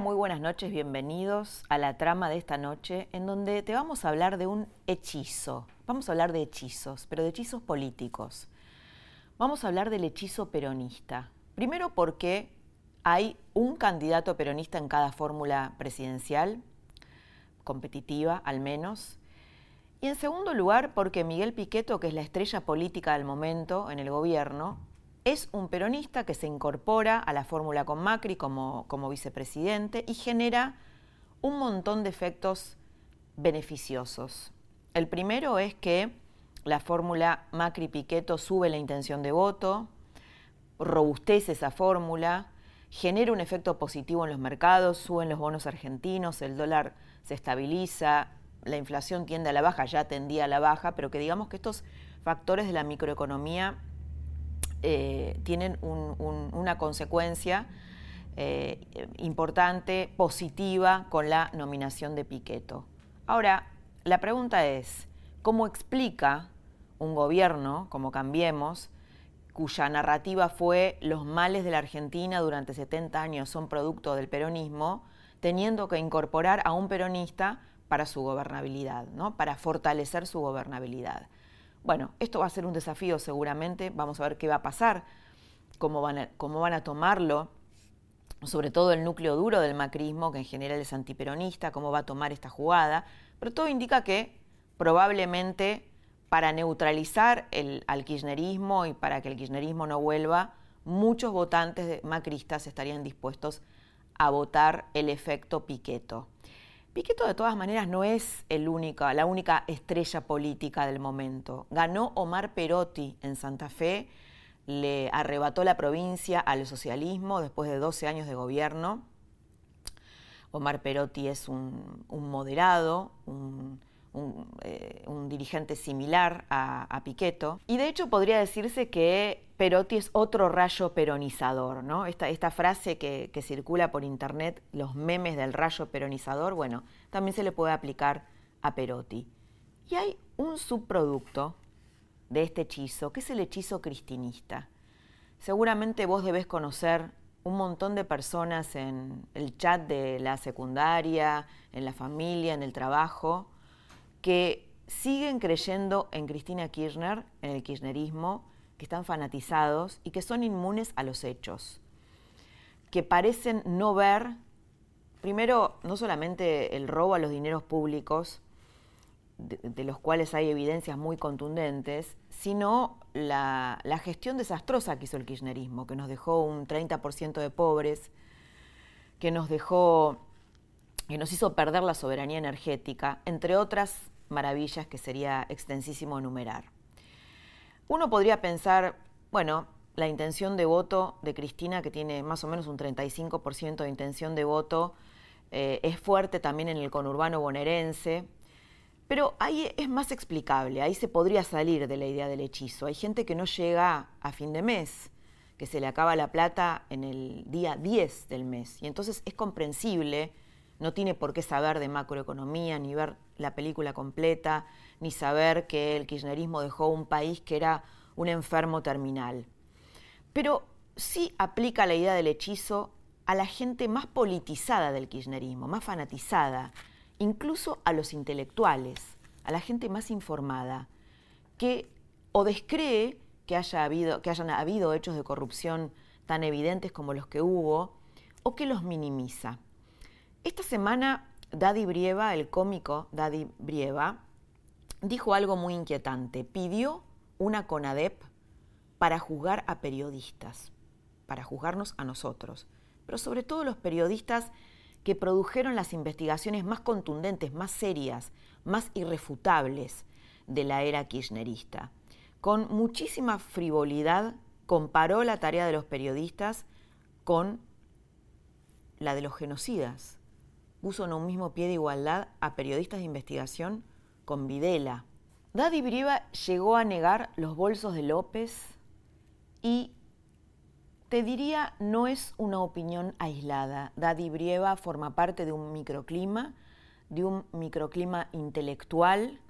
Muy buenas noches, bienvenidos a la trama de esta noche en donde te vamos a hablar de un hechizo. Vamos a hablar de hechizos, pero de hechizos políticos. Vamos a hablar del hechizo peronista. Primero porque hay un candidato peronista en cada fórmula presidencial, competitiva al menos. Y en segundo lugar porque Miguel Piqueto, que es la estrella política del momento en el gobierno, es un peronista que se incorpora a la fórmula con Macri como, como vicepresidente y genera un montón de efectos beneficiosos. El primero es que la fórmula Macri-Piqueto sube la intención de voto, robustece esa fórmula, genera un efecto positivo en los mercados, suben los bonos argentinos, el dólar se estabiliza, la inflación tiende a la baja, ya tendía a la baja, pero que digamos que estos factores de la microeconomía eh, tienen una consecuencia eh, importante, positiva, con la nominación de Piqueto. Ahora, la pregunta es, ¿cómo explica un gobierno, como Cambiemos, cuya narrativa fue los males de la Argentina durante 70 años son producto del peronismo, teniendo que incorporar a un peronista para su gobernabilidad, ¿no? para fortalecer su gobernabilidad? Bueno, esto va a ser un desafío seguramente, vamos a ver qué va a pasar, cómo van a, tomarlo, sobre todo el núcleo duro del macrismo, que en general es antiperonista, cómo va a tomar esta jugada, pero todo indica que probablemente para neutralizar el, al kirchnerismo y para que el kirchnerismo no vuelva, muchos votantes macristas estarían dispuestos a votar el efecto Piqueto. Piqueto de todas maneras no es el única, la única estrella política del momento. Ganó Omar Perotti en Santa Fe, le arrebató la provincia al socialismo después de 12 años de gobierno. Omar Perotti es un, moderado, eh, un, dirigente similar a, Piqueto. Y de hecho podría decirse que Perotti es otro rayo peronizador, ¿no? Esta, esta frase que, que, circula por internet, los memes del rayo peronizador, bueno, también se le puede aplicar a Perotti. Y hay un subproducto de este hechizo, que es el hechizo cristinista. Seguramente vos debés conocer un montón de personas en el chat de la secundaria, en la familia, en el trabajo, que siguen creyendo en Cristina Kirchner, en el kirchnerismo, que están fanatizados y que son inmunes a los hechos, que parecen no ver, primero, no solamente el robo a los dineros públicos, de, los cuales hay evidencias muy contundentes, sino la, la, gestión desastrosa que hizo el kirchnerismo, que nos dejó un 30% de pobres, que nos dejó, que nos hizo perder la soberanía energética, entre otras maravillas que sería extensísimo enumerar. Uno podría pensar, bueno, la intención de voto de Cristina, que tiene más o menos un 35% de intención de voto, eh, es fuerte también en el conurbano bonaerense, pero ahí es más explicable, ahí se podría salir de la idea del hechizo. Hay gente que no llega a fin de mes, que se le acaba la plata en el día 10 del mes, y entonces es comprensible, no tiene por qué saber de macroeconomía ni ver la película completa, ni saber que el kirchnerismo dejó un país que era un enfermo terminal. Pero sí aplica la idea del hechizo a la gente más politizada del kirchnerismo, más fanatizada, incluso a los intelectuales, a la gente más informada, que o descree que, haya habido, que hayan habido hechos de corrupción tan evidentes como los que hubo, o que los minimiza. Esta semana Daddy Brieva, el cómico Daddy Brieva, dijo algo muy inquietante. Pidió una CONADEP para juzgar a periodistas, para juzgarnos a nosotros, pero sobre todo los periodistas que produjeron las investigaciones más contundentes, más serias, más irrefutables de la era kirchnerista. con muchísima frivolidad comparó la tarea de los periodistas con la de los genocidas. Puso en un mismo pie de igualdad a periodistas de investigación con Videla. Daddy Brieva llegó a negar los bolsos de López y te diría, no es una opinión aislada. Daddy Brieva forma parte de un microclima, de un microclima intelectual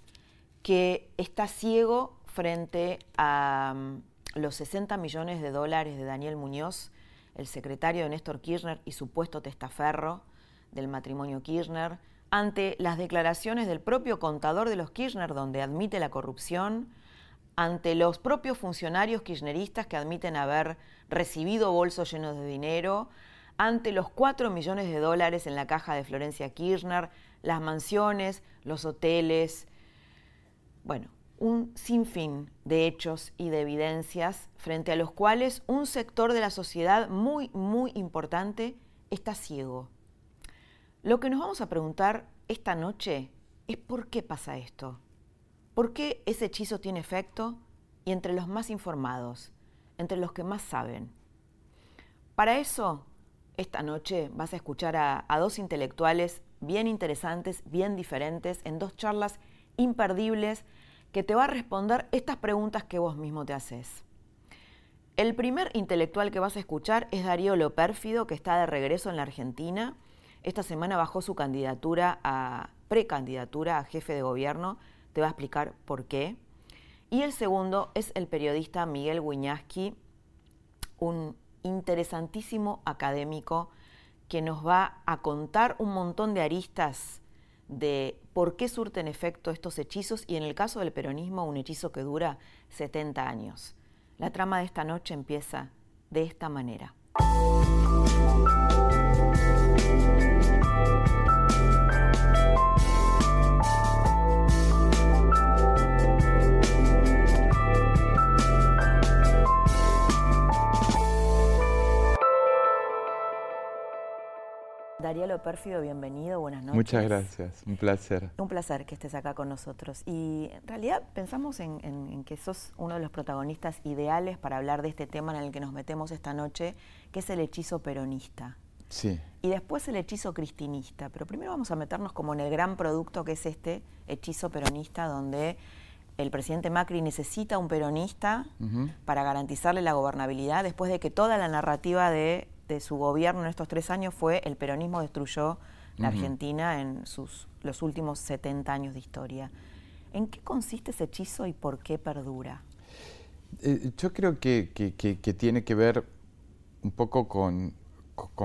que está ciego frente a mm, los 60 millones de dólares de Daniel Muñoz, el secretario de Néstor Kirchner y supuesto testaferro del matrimonio Kirchner, ante las declaraciones del propio contador de los Kirchner, donde admite la corrupción, ante los propios funcionarios kirchneristas que admiten haber recibido bolsos llenos de dinero, ante los 4 millones de dólares en la caja de Florencia Kirchner, las mansiones, los hoteles, bueno, un sinfín de hechos y de evidencias frente a los cuales un sector de la sociedad muy, muy importante está ciego. Lo que nos vamos a preguntar esta noche es por qué pasa esto. ¿Por qué ese hechizo tiene efecto? Y entre los más informados, entre los que más saben. Para eso, esta noche vas a escuchar a, dos intelectuales bien interesantes, bien diferentes, en dos charlas imperdibles que te va a responder estas preguntas que vos mismo te haces. El primer intelectual que vas a escuchar es Darío Lopérfido, que está de regreso en la Argentina. Esta semana bajó su candidatura a precandidatura a jefe de gobierno. Te va a explicar por qué. Y el segundo es el periodista Miguel Wiñaski, un interesantísimo académico que nos va a contar un montón de aristas de por qué surten efecto estos hechizos y en el caso del peronismo un hechizo que dura 70 años. La trama de esta noche empieza de esta manera. Darío Pérfido, bienvenido, buenas noches. Muchas gracias, un placer. Un placer que estés acá con nosotros. Y en realidad pensamos en, que sos uno de los protagonistas ideales para hablar de este tema en el que nos metemos esta noche, que es el hechizo peronista. Sí. Y después el hechizo cristinista. Pero primero vamos a meternos como en el gran producto que es este hechizo peronista, donde el presidente Macri necesita un peronista para garantizarle la gobernabilidad después de que toda la narrativa de de su gobierno en estos tres años fue el peronismo destruyó la Argentina en sus, los últimos 70 años de historia. ¿En qué consiste ese hechizo y por qué perdura? Eh, yo creo que, tiene que ver un poco con,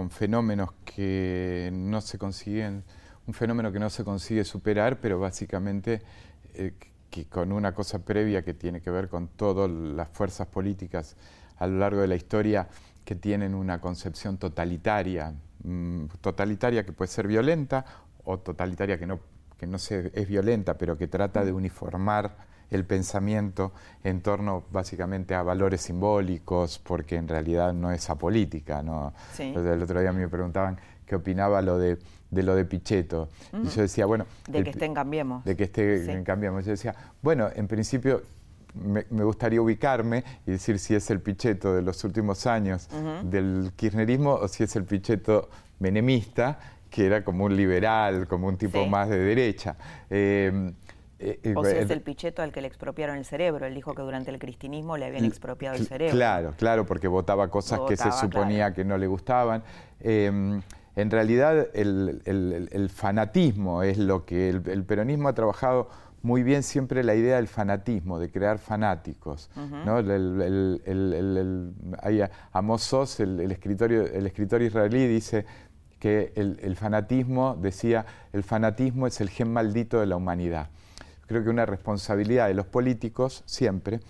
fenómenos que no se consiguen, un fenómeno que no se consigue superar, pero básicamente eh, que con una cosa previa que tiene que ver con todas las fuerzas políticas a lo largo de la historia que tienen una concepción totalitaria, mm, totalitaria que puede ser violenta o totalitaria que no, que no es violenta, pero que trata de uniformar el pensamiento en torno básicamente a valores simbólicos, porque en realidad no es apolítica. ¿no? el otro día me preguntaban qué opinaba lo de, lo de Pichetto. Y yo decía, bueno... De que esté en Cambiemos. De que esté en Cambiemos. Yo decía, bueno, en principio me, gustaría ubicarme y decir si es el Pichetto de los últimos años del kirchnerismo o si es el Pichetto menemista, que era como un liberal, como un tipo más de derecha. Eh, o si es el Pichetto al que le expropiaron el cerebro. Él dijo que durante el cristinismo le habían expropiado el cerebro. Claro, claro, porque votaba cosas que se suponía que no le gustaban. Em, en realidad el, fanatismo es lo que el peronismo ha trabajado muy bien siempre la idea del fanatismo, de crear fanáticos. ¿no? el, Amos el, escritor, el escritor israelí, dice que el, fanatismo, decía, el fanatismo es el gen maldito de la humanidad. Creo que una responsabilidad de los políticos siempre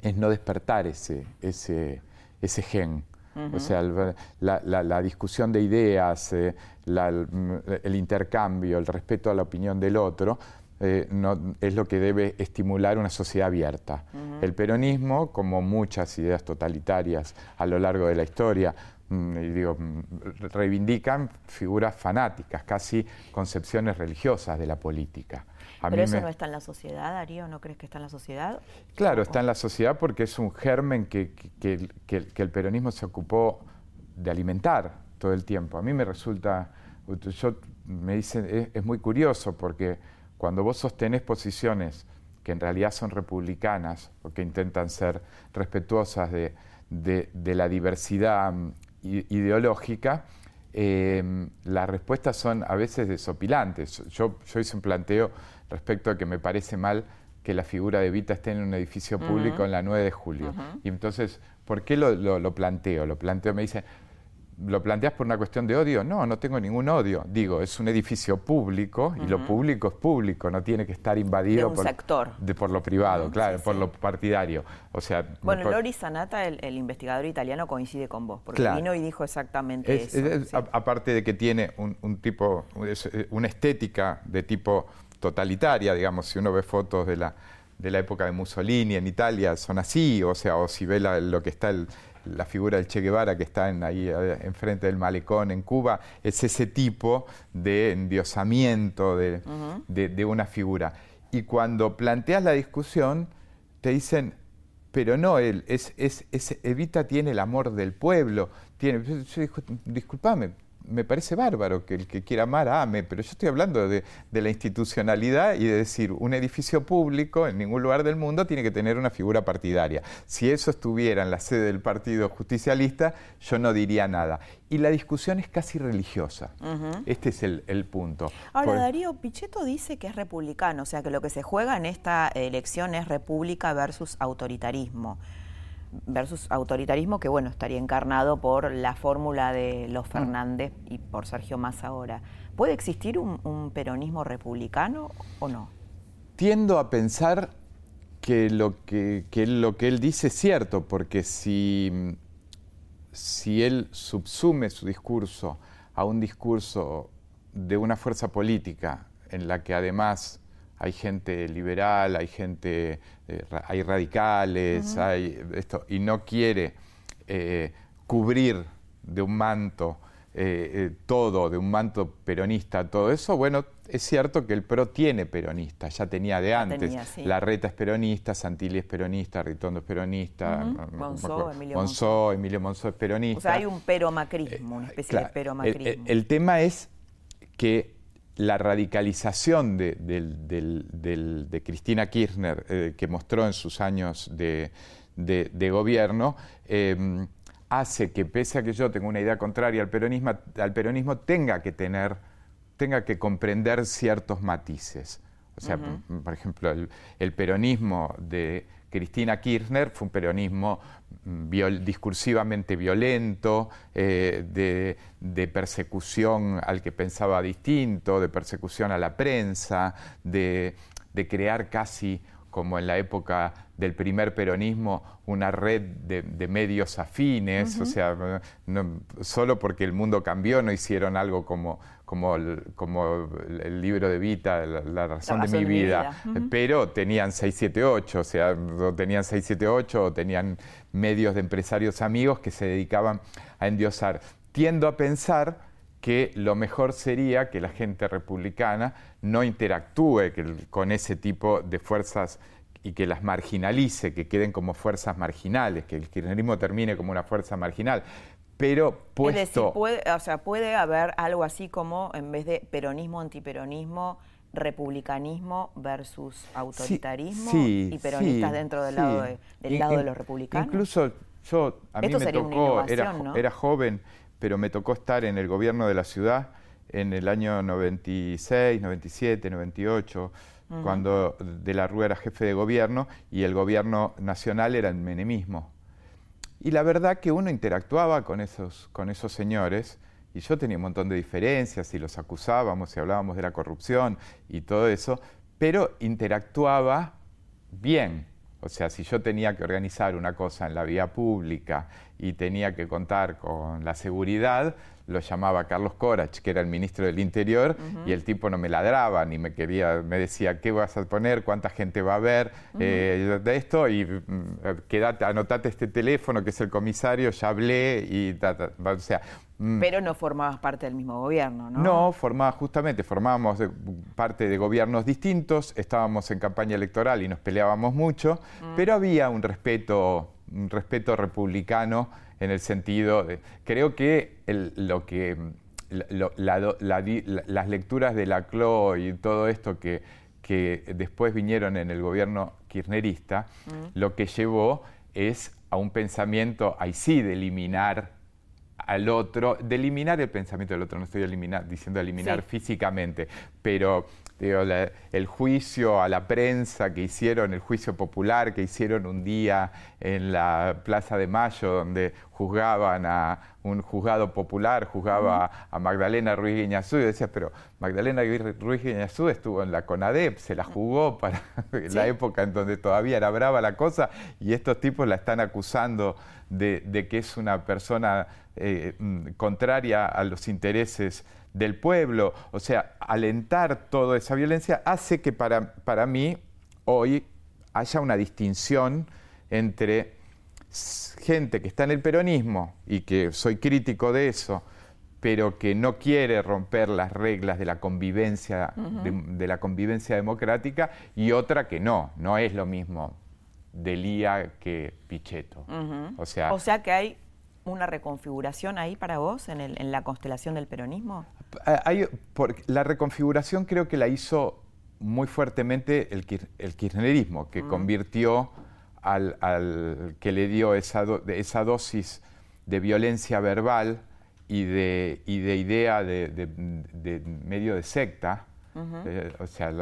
es no despertar ese, ese, ese gen. O sea, la, discusión de ideas, eh, el intercambio, el respeto a la opinión del otro, eh, no, es lo que debe estimular una sociedad abierta. El peronismo, como muchas ideas totalitarias a lo largo de la historia, mm, y digo, mm, reivindican figuras fanáticas, casi concepciones religiosas de la política. ¿Pero eso no está en la sociedad, Darío? ¿No crees que está en la sociedad? Claro, está en la sociedad porque es un germen que, el peronismo se ocupó de alimentar todo el tiempo. A mí me resulta, yo, me dicen, es, muy curioso porque cuando vos sostenés posiciones que en realidad son republicanas o que intentan ser respetuosas de, la diversidad mm, ideológica, eh, las respuestas son a veces desopilantes. Yo, yo hice un planteo respecto a que me parece mal que la figura de Vita esté en un edificio público en la 9 de julio. Y entonces, ¿por qué lo, lo, planteo? Lo planteo, me dice, ¿lo planteas por una cuestión de odio? No, no tengo ningún odio. Digo, es un edificio público y lo público es público, no tiene que estar invadido por, sector. De, por lo privado, claro, por lo partidario. O sea, bueno, Lori Sanata, el, investigador italiano, coincide con vos, porque vino y dijo exactamente eso. aparte de que tiene un, un tipo, una estética de tipo totalitaria, digamos, si uno ve fotos de la, de la época de Mussolini en Italia, son así, o sea, o si ve lo que está la figura del Che Guevara que está en, ahí enfrente del malecón en Cuba, es ese tipo de endiosamiento de, de, una figura. Y cuando planteas la discusión, te dicen, pero no él, es, es, Evita tiene el amor del pueblo. Tiene, yo, disculpame, me parece bárbaro que el que quiera amar ame, pero yo estoy hablando de, la institucionalidad y de decir, un edificio público en ningún lugar del mundo tiene que tener una figura partidaria. Si eso estuviera en la sede del Partido Justicialista, yo no diría nada. Y la discusión es casi religiosa. Este es el, punto. Ahora, Darío Pichetto dice que es republicano, o sea que lo que se juega en esta elección es república versus autoritarismo versus autoritarismo que bueno estaría encarnado por la fórmula de los mm. Fernández y por Sergio Massa ahora. ¿Puede existir un, peronismo republicano o no? Tiendo a pensar que lo que, lo que él dice es cierto, porque si, si él subsume su discurso a un discurso de una fuerza política en la que además hay gente liberal, hay gente, eh, hay radicales, hay esto, y no quiere eh, cubrir de un manto eh, todo, de un manto peronista, todo eso, bueno, es cierto que el PRO tiene peronista, ya tenía de antes. La Reta es peronista, Santilli es peronista, Ritondo es peronista, Monzó, Emilio Monzó, Emilio Monzó es peronista. O sea, hay un peromacrismo, una especie de peromacrismo. el tema es que la radicalización de, Cristina Kirchner eh, que mostró en sus años de, gobierno em, hace que pese a que yo tenga una idea contraria al peronismo, al peronismo tenga que tener, tenga que comprender ciertos matices. O sea, por, ejemplo, el peronismo de Cristina Kirchner fue un peronismo discursivamente violento, eh, de, persecución al que pensaba distinto, de persecución a la prensa, de, crear casi como en la época del primer peronismo, una red de, medios afines, o sea, solo porque el mundo cambió no hicieron algo como, como el, como el libro de Vita, La, razón, de mi vida, pero tenían 678, o sea, tenían 678 o tenían medios de empresarios amigos que se dedicaban a endiosar. Tiendo a pensar que lo mejor sería que la gente republicana no interactúe con ese tipo de fuerzas y que las marginalice, que queden como fuerzas marginales, que el kirchnerismo termine como una fuerza marginal. Pero puesto... puede, o sea, puede haber algo así como, en vez de peronismo, antiperonismo, republicanismo versus autoritarismo y peronistas dentro del lado, de, del lado de los republicanos. Incluso yo, a mí me tocó, era, era joven, pero me tocó estar en el gobierno de la ciudad en el año 96, 97, 98, cuando De la Rúa era jefe de gobierno y el gobierno nacional era el menemismo. Y la verdad que uno interactuaba con esos, con esos señores y yo tenía un montón de diferencias y los acusábamos y hablábamos de la corrupción y todo eso, pero interactuaba bien. O sea, si yo tenía que organizar una cosa en la vía pública y tenía que contar con la seguridad, lo llamaba Carlos Corach, que era el ministro del Interior, y el tipo no me ladraba ni me quería, me decía, ¿qué vas a poner? ¿Cuánta gente va a ver eh, de esto? Y mm, anotate este teléfono que es el comisario, ya hablé y o sea, mm. pero no formabas parte del mismo gobierno, ¿no? No, formaba justamente, formábamos parte de gobiernos distintos, estábamos en campaña electoral y nos peleábamos mucho, mm. pero había un respeto, un respeto republicano en el sentido de, creo que lo que las lecturas de la CLO y todo esto que, que después vinieron en el gobierno kirchnerista, mm. lo que llevó es a un pensamiento, ahí sí, de eliminar al otro, de eliminar el pensamiento del otro, no estoy diciendo eliminar físicamente, pero el juicio a la prensa que hicieron, el juicio popular que hicieron un día en la Plaza de Mayo, donde juzgaban a un juzgado popular, juzgaba a Magdalena Ruiz Guiñazú, y decía, pero Magdalena Ruiz Guiñazú estuvo en la CONADEP, se la jugó para la época en donde todavía era brava la cosa, y estos tipos la están acusando de, que es una persona eh, mm, contraria a los intereses del pueblo, o sea, alentar toda esa violencia hace que para, para mí hoy haya una distinción entre gente que está en el peronismo y que soy crítico de eso, pero que no quiere romper las reglas de la convivencia, de, la convivencia democrática, y otra que no, no es lo mismo Delía que Pichetto. o, sea, o sea que hay una reconfiguración ahí para vos en, en la constelación del peronismo? Hay, la reconfiguración creo que la hizo muy fuertemente el, el kirchnerismo, que mm. convirtió al, al, que le dio esa, esa dosis de violencia verbal y de, y de idea de, de, medio de secta, eh, o sea,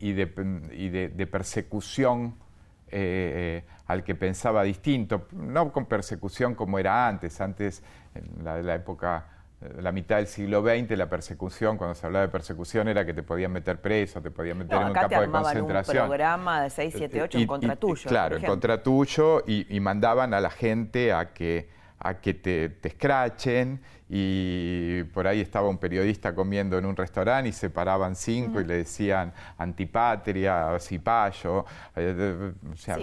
y, de, de, persecución eh, al que pensaba distinto, no con persecución como era antes, antes en la, la época eh, la mitad del siglo XX, la persecución, cuando se hablaba de persecución, era que te podían meter preso, te podían meter en un campo de concentración. un programa de 6, 7, 8 en contra tuyo. claro, en contra tuyo, y, mandaban a la gente a que, a que te, te escrachen y por ahí estaba un periodista comiendo en un restaurante y se paraban cinco y le decían antipatria, cipayo. Eh, o sea, a,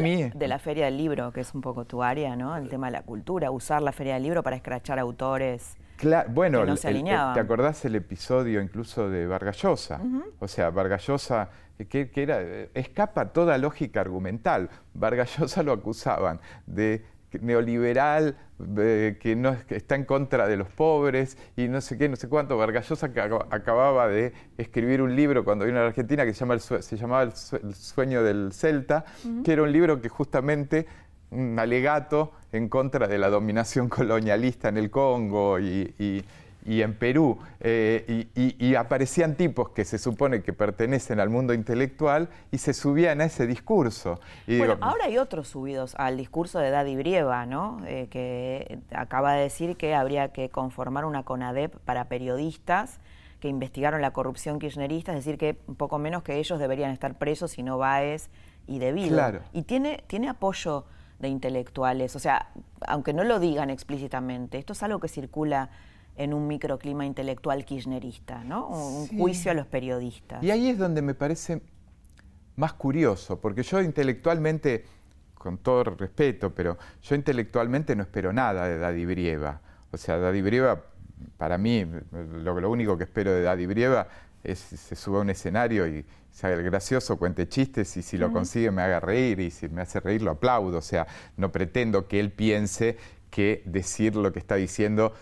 mí, de, la, Feria del Libro, que es un poco tu área, ¿no? El tema de la cultura, usar la Feria del Libro para escrachar autores. bueno, no se ¿te acordás el episodio incluso de Vargallosa? O sea, Vargallosa, que, que, era, escapa toda lógica argumental. Vargallosa lo acusaban de neoliberal que, no, está en contra de los pobres y no sé qué, no sé cuánto. Vargallosa que acababa de escribir un libro cuando vino a la Argentina que se, llama se llamaba El, sueño del Celta, que era un libro que justamente un alegato en contra de la dominación colonialista en el Congo y y en Perú, eh, y, aparecían tipos que se supone que pertenecen al mundo intelectual y se subían a ese discurso. bueno, ahora hay otros subidos al discurso de Daddy Brieva, ¿no? Eh, que acaba de decir que habría que conformar una CONADEP para periodistas que investigaron la corrupción kirchnerista, es decir, que un poco menos que ellos deberían estar presos y no Baez y debido. Claro. Y tiene, tiene apoyo de intelectuales, o sea, aunque no lo digan explícitamente, esto es algo que circula en un microclima intelectual kirchnerista, ¿no? Un juicio a los periodistas. Y ahí es donde me parece más curioso, porque yo intelectualmente, con todo respeto, pero yo intelectualmente no espero nada de Daddy Brieva. O sea, Daddy Brieva, para mí, lo, único que espero de Daddy Brieva es se suba a un escenario y se haga el gracioso, cuente chistes y si lo consigue me haga reír y si me hace reír lo aplaudo. O sea, no pretendo que él piense que decir lo que está diciendo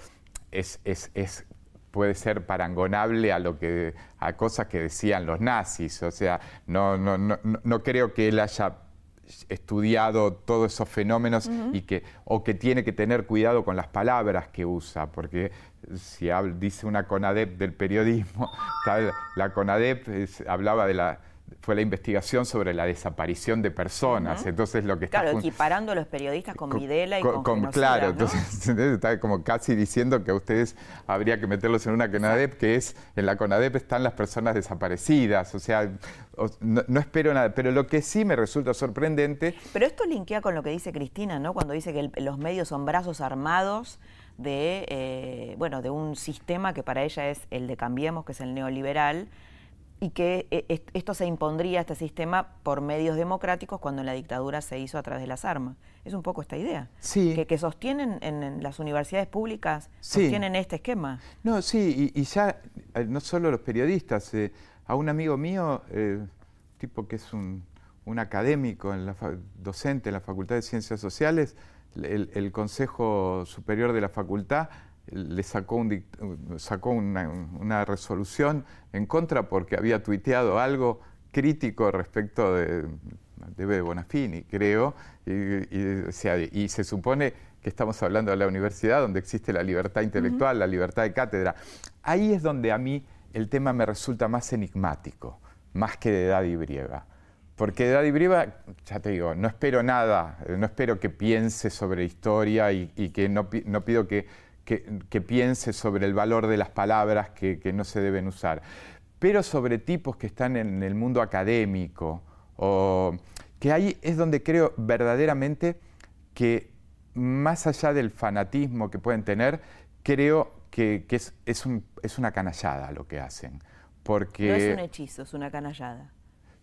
es, es, es puede ser parangonable a lo que a cosas que decían los nazis, o sea, no, no, no, no creo que él haya estudiado todos esos fenómenos y que o que tiene que tener cuidado con las palabras que usa, porque si dice una CONADEP del periodismo, la CONADEP hablaba de la fue la investigación sobre la desaparición de personas. Entonces lo que está claro, equiparando a los periodistas con, Videla y con, Claro, entonces está como casi diciendo que a ustedes habría que meterlos en una CONADEP, que es en la CONADEP están las personas desaparecidas. O sea, no, espero nada. Pero lo que sí me resulta sorprendente. Pero esto linkea con lo que dice Cristina, ¿no? Cuando dice que los medios son brazos armados de, eh, bueno, de un sistema que para ella es el de Cambiemos, que es el neoliberal, y que eh, esto se impondría, este sistema, por medios democráticos cuando la dictadura se hizo a través de las armas. Es un poco esta idea. Sí. Que, sostienen en, las universidades públicas, sostienen este esquema. No, sí, y, ya eh, no solo los periodistas, eh, a un amigo mío, tipo que es un, académico, en la docente en la Facultad de Ciencias Sociales, el Consejo Superior de la Facultad le sacó, un, sacó una, resolución en contra porque había tuiteado algo crítico respecto de, de Bonafini, creo, y, y, se supone que estamos hablando de la universidad donde existe la libertad intelectual, la libertad de cátedra. Ahí es donde a mí el tema me resulta más enigmático, más que de edad y Brieva. Porque de Daddy Brieva, ya te digo, no espero nada, no espero que piense sobre historia y, que no, no pido que que, piense sobre el valor de las palabras que, no se deben usar, pero sobre tipos que están en el mundo académico, o que ahí es donde creo verdaderamente que más allá del fanatismo que pueden tener, creo que, es, es, una canallada lo que hacen. Porque... No es un hechizo, es una canallada.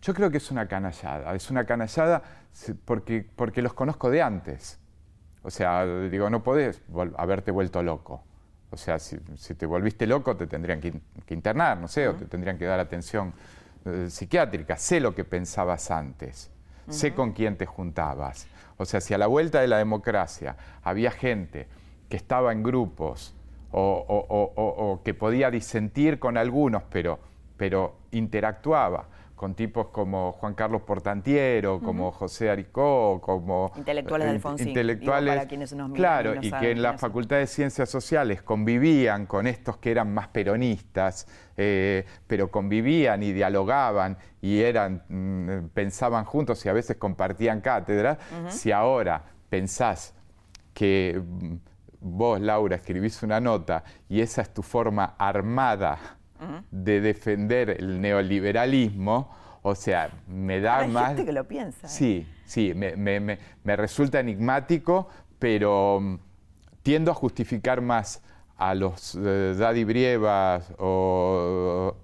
Yo creo que es una canallada, es una canallada porque, porque los conozco de antes. O sea, digo, no podés haberte vuelto loco. O sea, si, te volviste loco te tendrían que, internar, no sé, o te tendrían que dar atención eh, psiquiátrica. Sé lo que pensabas antes, sé con quién te juntabas. O sea, si a la vuelta de la democracia había gente que estaba en grupos o, que podía disentir con algunos, pero, pero interactuaba con tipos como Juan Carlos Portantiero, como José Aricó, como... Intelectuales de eh, Alfonsín. Intelectuales, para quienes nos claro, y, que en la Facultad de Ciencias Sociales convivían con estos que eran más peronistas, eh, pero convivían y dialogaban y eran, mm, pensaban juntos y a veces compartían cátedra, si ahora pensás que mm, vos, Laura, escribís una nota y esa es tu forma armada de defender el neoliberalismo, o sea, me da Hay más... gente que lo piensa. ¿eh? Sí, sí, me, resulta enigmático, pero mm, tiendo a justificar más a los eh, Daddy Brievas o,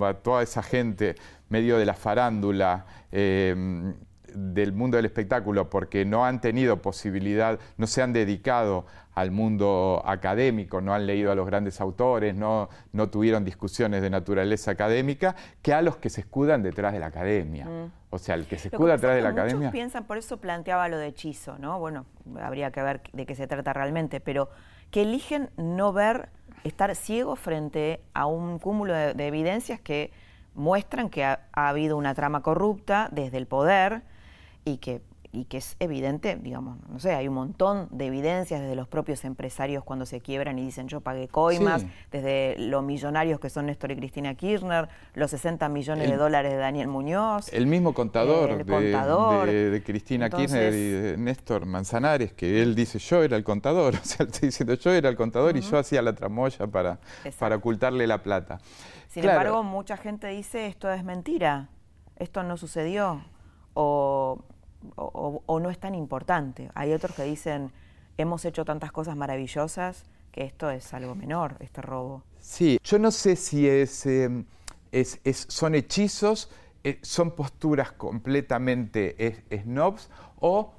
a toda esa gente medio de la farándula, eh, del mundo del espectáculo porque no han tenido posibilidad, no se han dedicado al mundo académico, no han leído a los grandes autores, no, no tuvieron discusiones de naturaleza académica, que a los que se escudan detrás de la academia. Mm. O sea, el que se escuda detrás de la academia. piensan, por eso planteaba lo de hechizo, ¿no? Bueno, habría que ver de qué se trata realmente, pero que eligen no ver, estar ciegos frente a un cúmulo de, evidencias que muestran que ha habido una trama corrupta desde el poder y que, y que es evidente, digamos, no sé, hay un montón de evidencias desde los propios empresarios cuando se quiebran y dicen yo pagué coimas, desde los millonarios que son Néstor y Cristina Kirchner, los 60 millones de dólares de Daniel Muñoz. El mismo contador, de, Cristina Kirchner y de Néstor Manzanares, que él dice yo era el contador, o sea, estoy diciendo yo era el contador y yo hacía la tramoya para, para ocultarle la plata. Sin embargo, mucha gente dice esto es mentira, esto no sucedió. O o, no es tan importante. Hay otros que dicen, hemos hecho tantas cosas maravillosas que esto es algo menor, este robo. Sí, yo no sé si es, em, es, son hechizos, eh, son posturas completamente snobs o,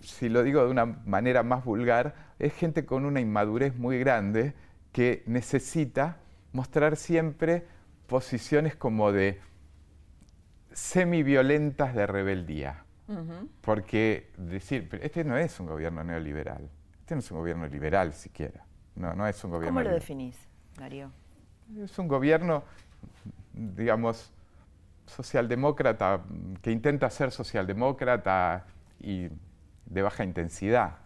si lo digo de una manera más vulgar, es gente con una inmadurez muy grande que necesita mostrar siempre posiciones como de semiviolentas de rebeldía. Porque decir, este no es un gobierno neoliberal, este no es un gobierno liberal siquiera, no, no es un gobierno ¿Cómo lo definís, Darío? Es un gobierno, digamos, socialdemócrata, que intenta ser socialdemócrata y de baja intensidad.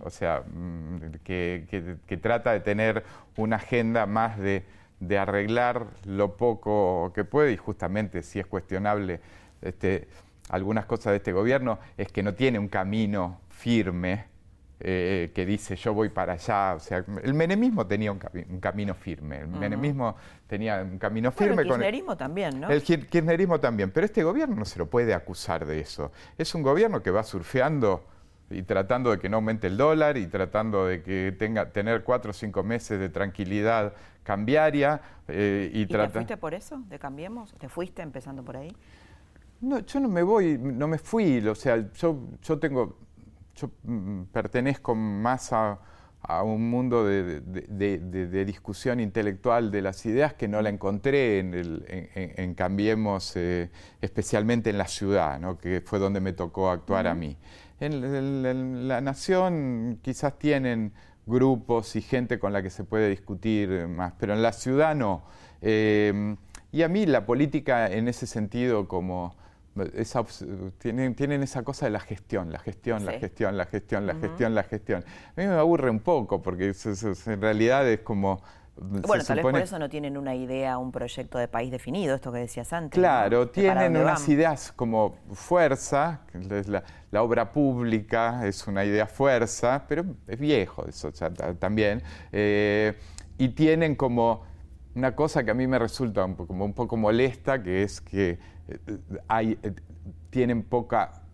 O sea, mm, que, que, trata de tener una agenda más de, de, arreglar lo poco que puede y justamente si es cuestionable este, algunas cosas de este gobierno es que no tiene un camino firme eh, que dice yo voy para allá. O sea, el menemismo tenía un, camino firme, el menemismo tenía un camino firme. el kirchnerismo también, ¿no? El kirchnerismo también, pero este gobierno no se lo puede acusar de eso. Es un gobierno que va surfeando y tratando de que no aumente el dólar y tratando de que tenga tener cuatro o cinco meses de tranquilidad cambiaria. Eh, y, te fuiste por eso? ¿De Cambiemos? ¿Te fuiste empezando por ahí? No, yo no me voy, no me fui, o sea, yo, yo tengo, yo mm, pertenezco más a, un mundo de, discusión intelectual de las ideas que no la encontré en, Cambiemos, eh, especialmente en la ciudad, ¿no? que fue donde me tocó actuar a mí. En, la nación quizás tienen grupos y gente con la que se puede discutir más, pero en la ciudad no. Eh, y a mí la política en ese sentido como... Esa, tienen, tienen, esa cosa de la gestión, la gestión, la gestión, la gestión, la gestión, la gestión. A mí me aburre un poco porque en realidad es como bueno, tal vez por eso no tienen una idea, un proyecto de país definido, esto que decías antes. Claro, tienen unas ideas como fuerza, la, la, obra pública es una idea fuerza, pero es viejo eso también. Eh, y tienen como una cosa que a mí me resulta un como un poco molesta, que es que eh, hay, eh, tienen poca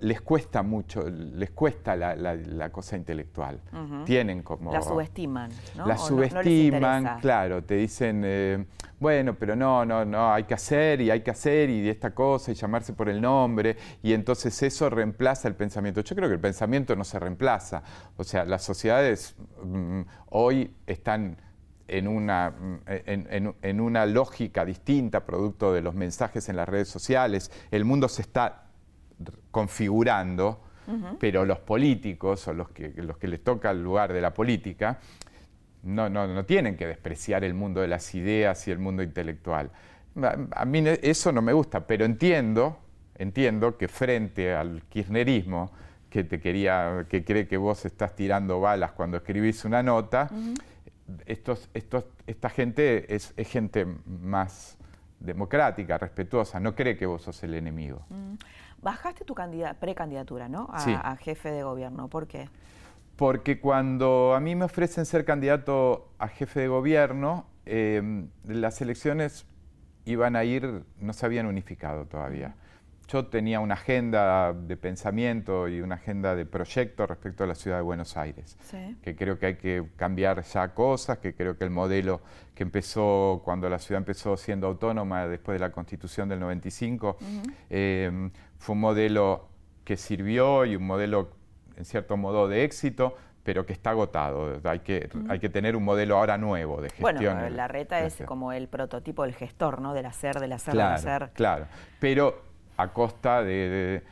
les cuesta mucho, les cuesta la, cosa intelectual. Tienen como... La subestiman, ¿no? La subestiman, claro, te dicen, eh, bueno, pero no, no, no, hay que hacer y hay que hacer y esta cosa y llamarse por el nombre y entonces eso reemplaza el pensamiento. Yo creo que el pensamiento no se reemplaza. O sea, las sociedades mm, hoy están en una, mm, en una lógica distinta, producto de los mensajes en las redes sociales. El mundo se está configurando, pero los políticos o los que, los que les toca el lugar de la política no, no, no tienen que despreciar el mundo de las ideas y el mundo intelectual. A mí eso no me gusta, pero entiendo, entiendo que frente al kirchnerismo, que te quería, que cree que vos estás tirando balas cuando escribís una nota, estos, estos, esta gente es, es, gente más democrática, respetuosa, no cree que vos sos el enemigo. Bajaste tu precandidatura, ¿no? A, jefe de gobierno. ¿Por qué? Porque cuando a mí me ofrecen ser candidato a jefe de gobierno, em, las elecciones iban a ir, no se habían unificado todavía. Yo tenía una agenda de pensamiento y una agenda de proyecto respecto a la ciudad de Buenos Aires, que creo que hay que cambiar ya cosas, que creo que el modelo que empezó cuando la ciudad empezó siendo autónoma después de la constitución del 95, em, fue un modelo que sirvió y un modelo en cierto modo de éxito, pero que está agotado. Hay que, hay que tener un modelo ahora nuevo de gestión. Bueno, la reta es como el prototipo del gestor, ¿no? Del hacer, del hacer, del hacer. Claro, pero a costa de,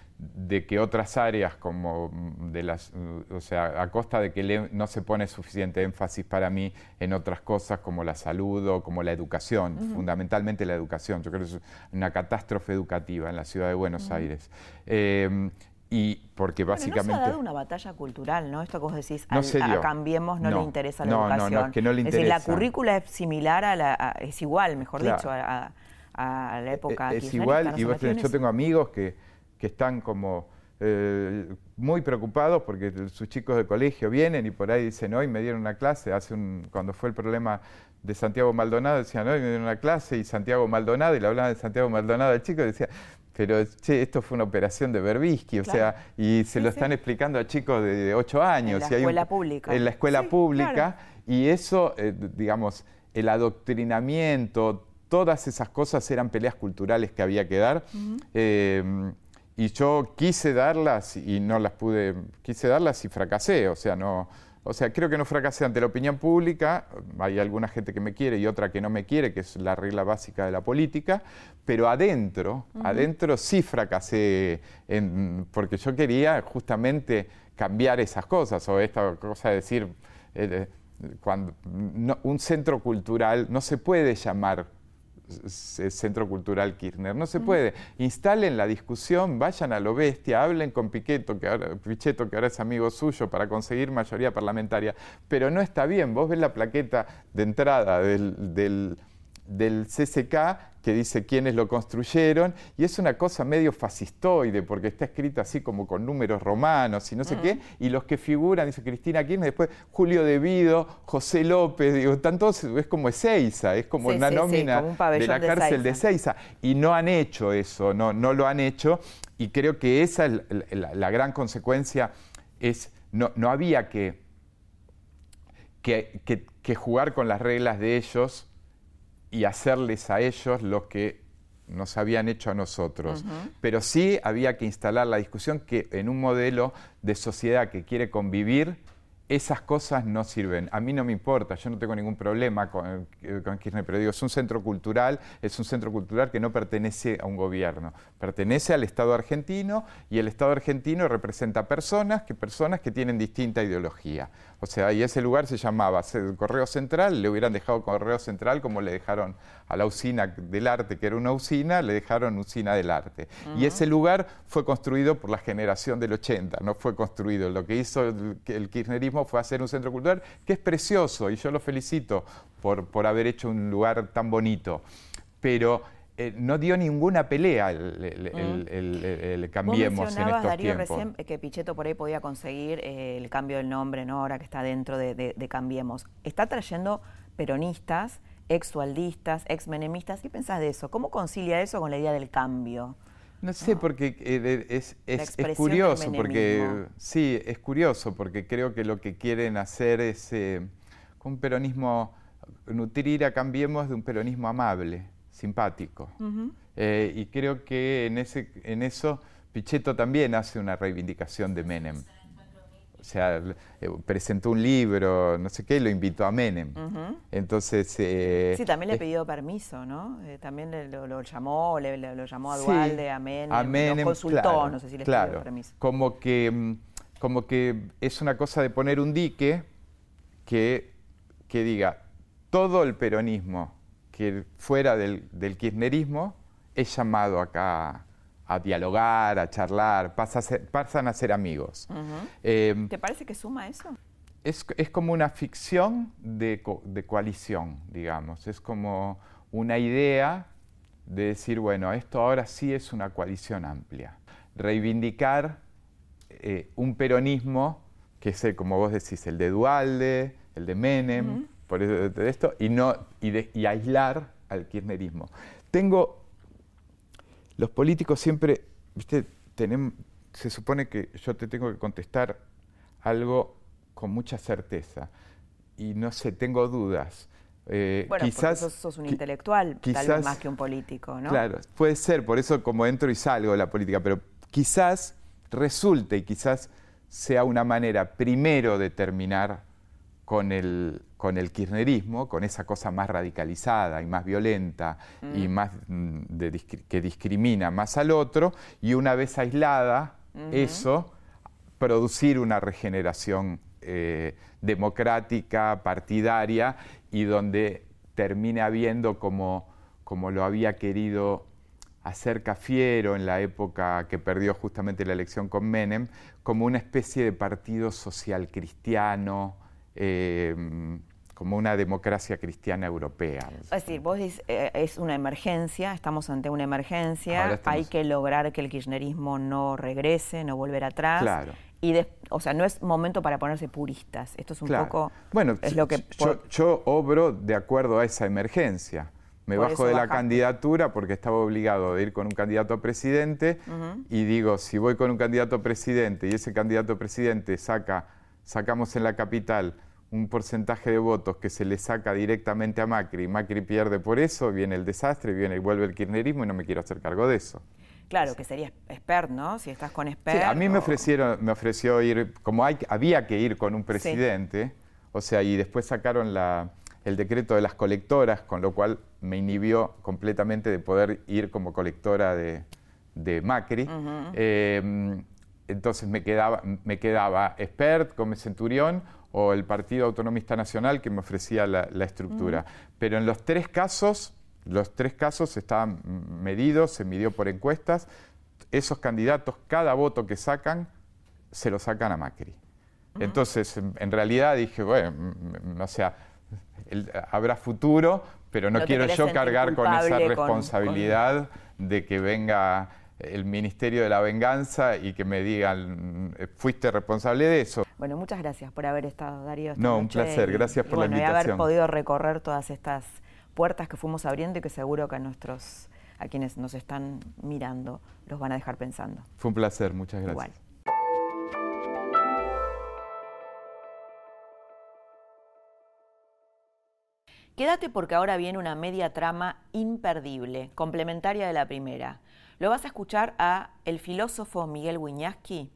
que otras áreas como de las, o sea, a costa de que no se pone suficiente énfasis para mí en otras cosas como la salud o como la educación, fundamentalmente la educación. Yo creo que es una catástrofe educativa en la ciudad de Buenos Aires. Em, y porque básicamente... no se ha dado una batalla cultural, ¿no? Esto que vos decís, a Cambiemos no, le interesa la educación. No, no, es que no le interesa. Es decir, la currícula es similar a la... es igual, mejor dicho, a a la época Es igual, y yo tengo amigos que, que están como eh, muy preocupados porque sus chicos de colegio vienen y por ahí dicen, hoy me dieron una clase, hace un, cuando fue el problema de Santiago Maldonado, decían, hoy me dieron una clase y Santiago Maldonado, y le hablaban de Santiago Maldonado al chico y decía, pero che, esto fue una operación de Berbisky, o sea, y se lo están explicando a chicos de 8 años. En la escuela pública. En la escuela pública, y eso, eh, digamos, el adoctrinamiento, todas esas cosas eran peleas culturales que había que dar. Eh, y yo quise darlas y no las pude, quise darlas y fracasé, o sea, no, o sea, creo que no fracasé ante la opinión pública, hay alguna gente que me quiere y otra que no me quiere, que es la regla básica de la política, pero adentro, adentro sí fracasé, porque yo quería justamente cambiar esas cosas, o esta cosa de decir, eh, cuando un centro cultural no se puede llamar Centro Cultural Kirchner. No se puede. Instalen la discusión, vayan a lo bestia, hablen con Piqueto, que ahora, Pichetto, que ahora es amigo suyo, para conseguir mayoría parlamentaria. Pero no está bien. Vos ves la plaqueta de entrada del, del, CCK que dice quiénes lo construyeron, y es una cosa medio fascistoide, porque está escrito así como con números romanos y no sé qué, y los que figuran, dice Cristina Kirchner, después Julio De Vido, José López, digo, tanto es como Ezeiza, es como una nómina de la cárcel de Ezeiza, y no han hecho eso, no, no lo han hecho, y creo que esa es la, gran consecuencia, es, no, no había que, que, que jugar con las reglas de ellos, y hacerles a ellos lo que nos habían hecho a nosotros. Pero sí había que instalar la discusión que en un modelo de sociedad que quiere convivir, esas cosas no sirven. A mí no me importa, yo no tengo ningún problema con, eh, con, Kirchner, pero digo, es un centro cultural, es un centro cultural que no pertenece a un gobierno, pertenece al Estado argentino y el Estado argentino representa personas que, personas que tienen distinta ideología. O sea, y ese lugar se llamaba Correo Central, le hubieran dejado Correo Central como le dejaron a la usina del arte, que era una usina, le dejaron usina del arte. Y ese lugar fue construido por la generación del 80, no fue construido. Lo que hizo el kirchnerismo fue hacer un centro cultural que es precioso y yo lo felicito por, por haber hecho un lugar tan bonito. Pero eh, no dio ninguna pelea el, Cambiemos en estos Darío, recién que Pichetto por ahí podía conseguir eh, el cambio del nombre, ¿no? ahora que está dentro de, Cambiemos. Está trayendo peronistas, ex-sualdistas, ex-menemistas. ¿Qué pensás de eso? ¿Cómo concilia eso con la idea del cambio? No sé, porque eh, es, es, curioso, porque sí, es curioso, porque creo que lo que quieren hacer es eh, un peronismo, nutrir a Cambiemos de un peronismo amable, simpático. Eh, y creo que en, ese, en eso Pichetto también hace una reivindicación de Menem o sea, eh, presentó un libro, no sé qué, y lo invitó a Menem. Entonces... Eh, sí, también le pidió permiso, ¿no? También lo, llamó, le, lo llamó a Dualde, a Menem, a Menem consultó, no sé si le pidió permiso. Como que, mm, como que es una cosa de poner un dique que, que diga, todo el peronismo que fuera del, del kirchnerismo es llamado acá a dialogar, a charlar, pasan a ser amigos. Em, ¿Te parece que suma eso? Es, como una ficción de, coalición, digamos. Es como una idea de decir, bueno, esto ahora sí es una coalición amplia. Reivindicar eh, un peronismo que es, como vos decís, el de Dualde, el de Menem, por esto, y, no, y, y aislar al kirchnerismo. Tengo los políticos siempre, viste, tenemos, se supone que yo te tengo que contestar algo con mucha certeza. Y no sé, tengo dudas. Eh, bueno, quizás porque sos, un intelectual, tal vez más que un político, ¿no? Claro, puede ser, por eso como entro y salgo de la política, pero quizás resulte y quizás sea una manera primero de terminar con el, con el kirchnerismo, con esa cosa más radicalizada y más violenta y mm. más mm, que discrimina más al otro, y una vez aislada eso, producir una regeneración eh, democrática, partidaria, y donde termine habiendo como, como lo había querido hacer Cafiero en la época que perdió justamente la elección con Menem, como una especie de partido social cristiano, Em, como una democracia cristiana europea. Es decir, vos dices, eh, es una emergencia, estamos ante una emergencia, hay que lograr que el kirchnerismo no regrese, no volver atrás. Claro. Y o sea, no es momento para ponerse puristas. Esto es un poco. Bueno, es lo que yo, obro de acuerdo a esa emergencia. Me bajo de la candidatura porque estaba obligado de ir con un candidato a presidente y digo, si voy con un candidato a presidente y ese candidato a presidente saca, sacamos en la capital un porcentaje de votos que se le saca directamente a Macri y Macri pierde por eso, viene el desastre, viene y vuelve el kirchnerismo y no me quiero hacer cargo de eso. Claro, que sería expert, ¿no? Si estás con expert. a mí me ofrecieron, me ofreció ir, como hay, había que ir con un presidente, o sea, y después sacaron la, el decreto de las colectoras, con lo cual me inhibió completamente de poder ir como colectora de, Macri. Em, entonces me quedaba, me quedaba expert como centurión o el Partido Autonomista Nacional que me ofrecía la, estructura. Pero en los tres casos, los tres casos estaban medidos, se midió por encuestas, esos candidatos, cada voto que sacan, se lo sacan a Macri. Entonces, en, realidad dije, bueno, o sea, habrá futuro, pero no, quiero yo cargar con esa responsabilidad de que venga el Ministerio de la Venganza y que me digan, fuiste responsable de eso. Bueno, muchas gracias por haber estado, Darío. no, un placer, gracias por la invitación. Y haber podido recorrer todas estas puertas que fuimos abriendo y que seguro que a nuestros, a quienes nos están mirando, los van a dejar pensando. Fue un placer, muchas gracias. Igual. Quédate porque ahora viene una media trama imperdible, complementaria de la primera. Lo vas a escuchar a el filósofo Miguel Wiñaski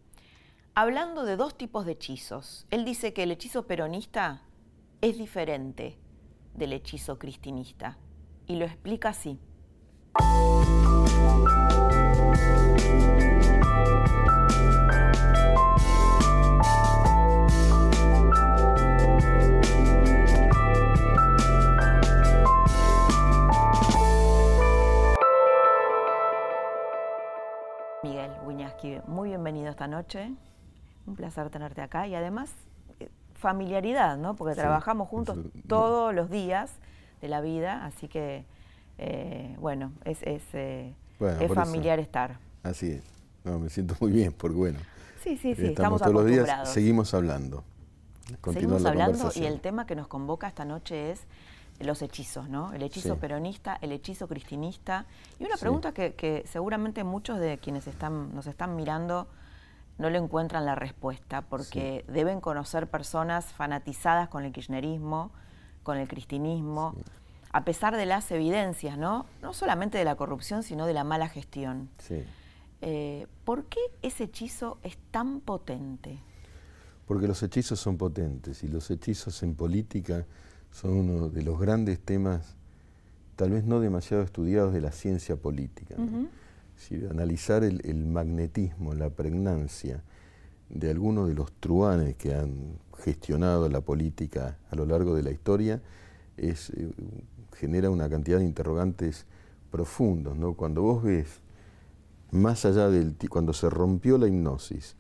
hablando de dos tipos de hechizos. Él dice que el hechizo peronista es diferente del hechizo cristinista y lo explica así. Muy bienvenido esta noche. Un placer tenerte acá y además eh, familiaridad, ¿no? Porque trabajamos juntos todos los días de la vida, así que, eh, bueno, es, es, eh, familiar estar. Así es. No, me siento muy bien, porque bueno. Sí, sí, sí, estamos, todos los días, seguimos hablando. Seguimos hablando y el tema que nos convoca esta noche es los hechizos, ¿no? El hechizo peronista, el hechizo cristinista. Y una pregunta que, que, seguramente muchos de quienes están, nos están mirando no le encuentran la respuesta, porque deben conocer personas fanatizadas con el kirchnerismo, con el cristinismo, a pesar de las evidencias, ¿no? No solamente de la corrupción, sino de la mala gestión. Eh, ¿Por qué ese hechizo es tan potente? Porque los hechizos son potentes y los hechizos en política son uno de los grandes temas, tal vez no demasiado estudiados de la ciencia política analizar el, magnetismo, la pregnancia de algunos de los truanes que han gestionado la política a lo largo de la historia, es, eh, genera una cantidad de interrogantes profundos. ¿no? Cuando vos ves, más allá del... cuando se rompió la hipnosis,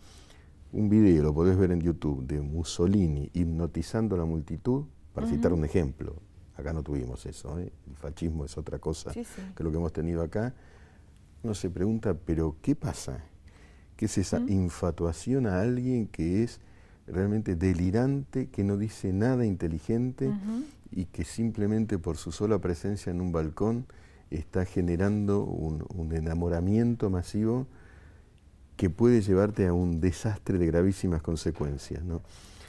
un video, lo podés ver en YouTube, de Mussolini hipnotizando a la multitud, para citar un ejemplo. Acá no tuvimos eso, ¿eh? el fascismo es otra cosa que lo que hemos tenido acá uno se pregunta, pero ¿qué pasa? ¿Qué es esa infatuación a alguien que es realmente delirante, que no dice nada inteligente y que simplemente por su sola presencia en un balcón está generando un, enamoramiento masivo que puede llevarte a un desastre de gravísimas consecuencias. ¿no?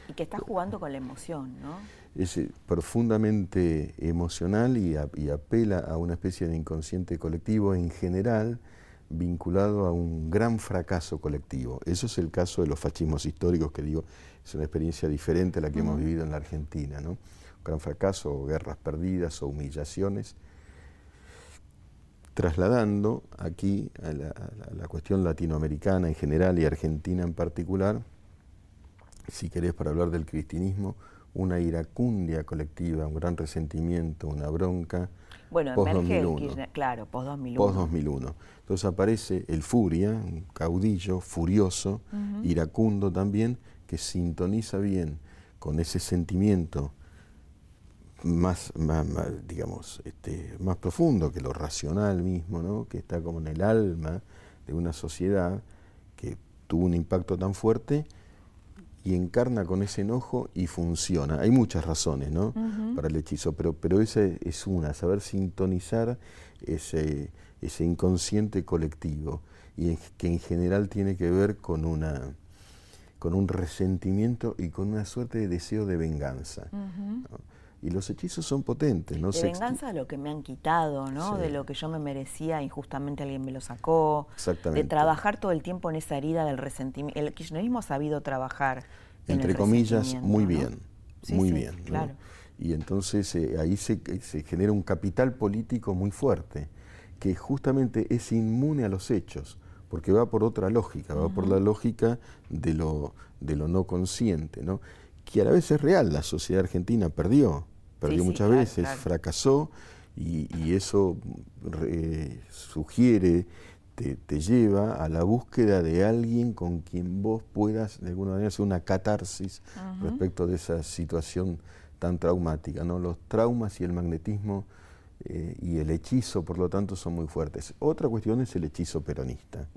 Y que está jugando con la emoción, ¿no? es eh, profundamente emocional y, apela a una especie de inconsciente colectivo en general vinculado a un gran fracaso colectivo. Eso es el caso de los fascismos históricos, que digo, es una experiencia diferente a la que hemos vivido en la Argentina. ¿no? Un gran fracaso, o guerras perdidas o humillaciones. Trasladando aquí a la cuestión latinoamericana en general y argentina en particular, si querés para hablar del cristianismo, una iracundia colectiva, un gran resentimiento, una bronca. Bueno, post 2001. claro, post 2001. Post 2001. Entonces aparece el Furia, un caudillo furioso, iracundo también, que sintoniza bien con ese sentimiento más, más, digamos, este, más profundo que lo racional mismo, ¿no? que está como en el alma de una sociedad que tuvo un impacto tan fuerte y encarna con ese enojo y funciona. Hay muchas razones ¿no? para el hechizo, pero, pero esa es una, saber sintonizar ese, ese inconsciente colectivo y que en general tiene que ver con, una, con un resentimiento y con una suerte de deseo de venganza. Y los hechizos son potentes. ¿no? De venganza de lo que me han quitado, ¿no? De lo que yo me merecía, injustamente alguien me lo sacó. Exactamente. De trabajar todo el tiempo en esa herida del resentimiento. El kirchnerismo ha sabido trabajar. Entre comillas, muy bien. muy bien. Claro. Y entonces eh, ahí se, se, genera un capital político muy fuerte, que justamente es inmune a los hechos, porque va por otra lógica, va por la lógica de lo, de lo no consciente, ¿no? Que a la vez es real, la sociedad argentina perdió perdió muchas veces, fracasó y, eso sugiere, te, lleva a la búsqueda de alguien con quien vos puedas de alguna manera hacer una catarsis respecto de esa situación tan traumática. ¿no? Los traumas y el magnetismo eh, y el hechizo, por lo tanto, son muy fuertes. Otra cuestión es el hechizo peronista.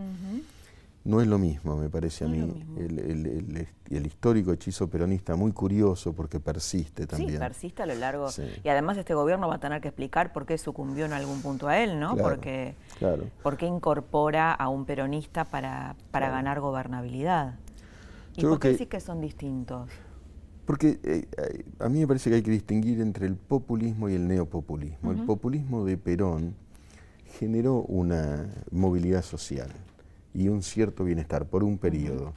No es lo mismo, me parece a mí. El, histórico hechizo peronista, muy curioso porque persiste también. Sí, persiste a lo largo. Y además este gobierno va a tener que explicar por qué sucumbió en algún punto a él, ¿no? porque, claro. ¿Por qué incorpora a un peronista para, para ganar gobernabilidad? ¿Y por qué decís que son distintos? Porque eh, a mí me parece que hay que distinguir entre el populismo y el neopopulismo. El populismo de Perón generó una movilidad social y un cierto bienestar por un periodo.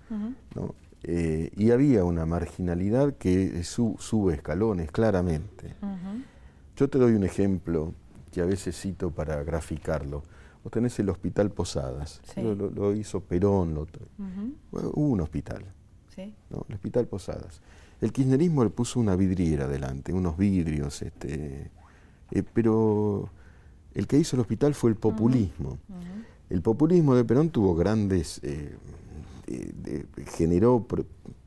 Eh, y había una marginalidad que sube escalones, claramente. Yo te doy un ejemplo que a veces cito para graficarlo. Vos tenés el Hospital Posadas, lo, hizo Perón, lo, hubo un hospital, ¿no? el Hospital Posadas. El kirchnerismo le puso una vidriera delante, unos vidrios, este, eh, pero el que hizo el hospital fue el populismo. El populismo de Perón tuvo grandes, eh, generó